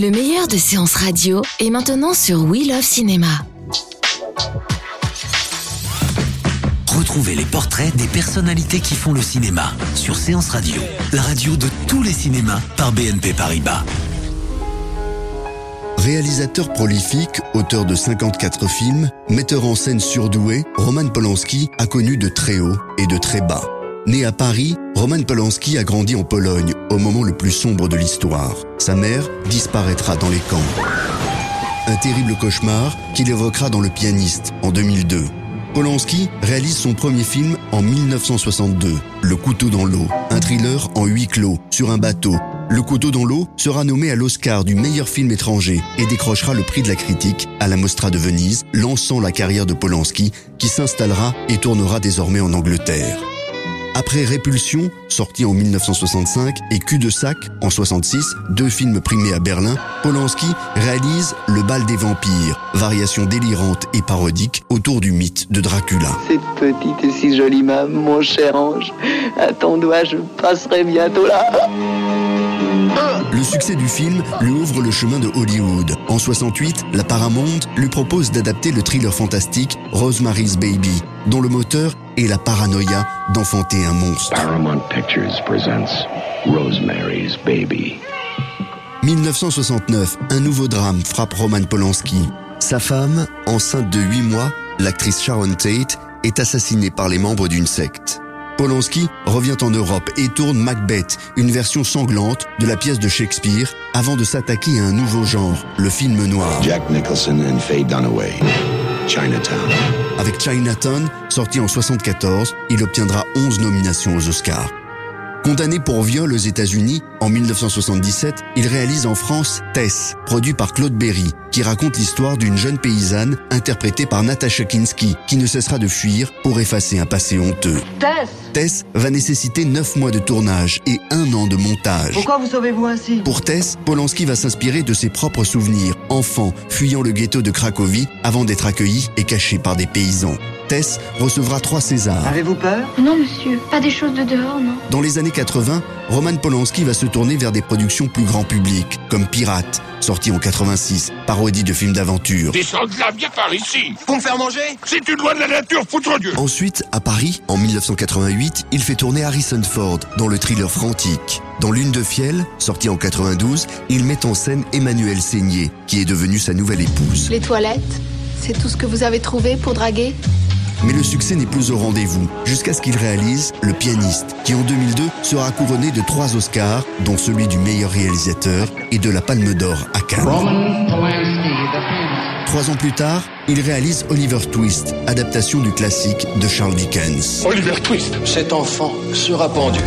Le meilleur de séances radio est maintenant sur We Love Cinéma. Retrouvez les portraits des personnalités qui font le cinéma sur Séance Radio, la radio de tous les cinémas par BNP Paribas. Réalisateur prolifique, auteur de 54 films, metteur en scène surdoué, Roman Polanski a connu de très haut et de très bas. Né à Paris, Roman Polanski a grandi en Pologne au moment le plus sombre de l'histoire. Sa mère disparaîtra dans les camps. Un terrible cauchemar qu'il évoquera dans Le pianiste en 2002. Polanski réalise son premier film en 1962, Le couteau dans l'eau, un thriller en huis clos sur un bateau. Le couteau dans l'eau sera nommé à l'Oscar du meilleur film étranger et décrochera le prix de la critique à la Mostra de Venise, lançant la carrière de Polanski qui s'installera et tournera désormais en Angleterre. Après Répulsion, sorti en 1965, et Cul de sac en 66, deux films primés à Berlin, Polanski réalise Le bal des vampires, variation délirante et parodique autour du mythe de Dracula. Cette petite et si jolie main, mon cher ange, à ton doigt je passerai bientôt là. Le succès du film lui ouvre le chemin de Hollywood. En 68, la Paramount lui propose d'adapter le thriller fantastique Rosemary's Baby, dont le moteur est la paranoïa d'enfanter un monstre. Paramount Pictures presents Rosemary's Baby. 1969, un nouveau drame frappe Roman Polanski. Sa femme, enceinte de 8 mois, l'actrice Sharon Tate, est assassinée par les membres d'une secte. Polanski revient en Europe et tourne Macbeth, une version sanglante de la pièce de Shakespeare, avant de s'attaquer à un nouveau genre, le film noir. Jack Nicholson and Faye Dunaway. Chinatown. Avec Chinatown, sorti en 74, il obtiendra 11 nominations aux Oscars. Condamné pour viol aux États-Unis, en 1977, il réalise en France Tess, produit par Claude Berry, qui raconte l'histoire d'une jeune paysanne interprétée par Natasha Kinski, qui ne cessera de fuir pour effacer un passé honteux. Tess Tess va nécessiter 9 mois de tournage et un an de montage. Pourquoi vous sauvez-vous ainsi? Pour Tess, Polanski va s'inspirer de ses propres souvenirs, enfant fuyant le ghetto de Cracovie avant d'être accueilli et caché par des paysans. Tess recevra trois Césars. Avez-vous peur? Non, monsieur, pas des choses de dehors, non. Dans les années 80, Roman Polanski va se tourner vers des productions plus grand public, comme Pirate, sorti en 86, parodie de films d'aventure. Descends de là, viens par ici Pour me faire manger? C'est une loi de la nature, foutre Dieu Ensuite, à Paris, en 1988, il fait tourner Harrison Ford dans le thriller Frantic. Dans Lune de fiel, sorti en 92, il met en scène Emmanuel Seigné, qui est devenue sa nouvelle épouse. Les toilettes, c'est tout ce que vous avez trouvé pour draguer? Mais le succès n'est plus au rendez-vous, jusqu'à ce qu'il réalise Le pianiste, qui en 2002 sera couronné de trois Oscars, dont celui du meilleur réalisateur et de la Palme d'Or à Cannes. Trois ans plus tard, il réalise Oliver Twist, adaptation du classique de Charles Dickens. Oliver Twist Cet enfant sera pendu.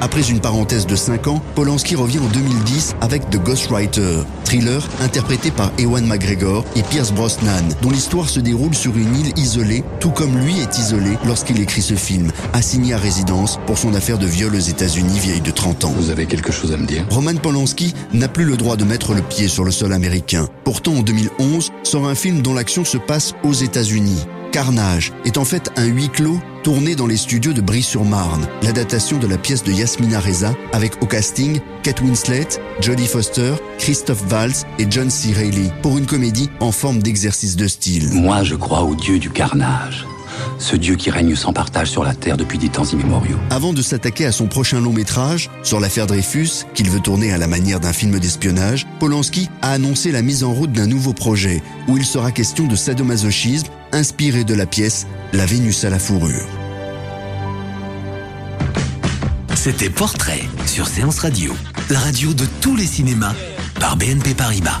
Après une parenthèse de 5 ans, Polanski revient en 2010 avec The Ghostwriter, thriller interprété par Ewan McGregor et Pierce Brosnan, dont l'histoire se déroule sur une île isolée, tout comme lui est isolé lorsqu'il écrit ce film, assigné à résidence pour son affaire de viol aux États-Unis vieille de 30 ans. Vous avez quelque chose à me dire? Roman Polanski n'a plus le droit de mettre le pied sur le sol américain. Pourtant, en 2011, sort un film dont l'action se passe aux États-Unis. Carnage est en fait un huis clos tourné dans les studios de Brie-sur-Marne, l'adaptation de la pièce de Yasmina Reza avec au casting Kate Winslet, Jodie Foster, Christophe Valls et John C. Reilly pour une comédie en forme d'exercice de style. Moi, je crois au dieu du carnage. Ce dieu qui règne sans partage sur la terre depuis des temps immémoriaux. Avant de s'attaquer à son prochain long métrage sur l'affaire Dreyfus, qu'il veut tourner à la manière d'un film d'espionnage, Polanski a annoncé la mise en route d'un nouveau projet où il sera question de sadomasochisme inspiré de la pièce La Vénus à la fourrure. C'était Portrait sur Séance Radio, la radio de tous les cinémas par BNP Paribas.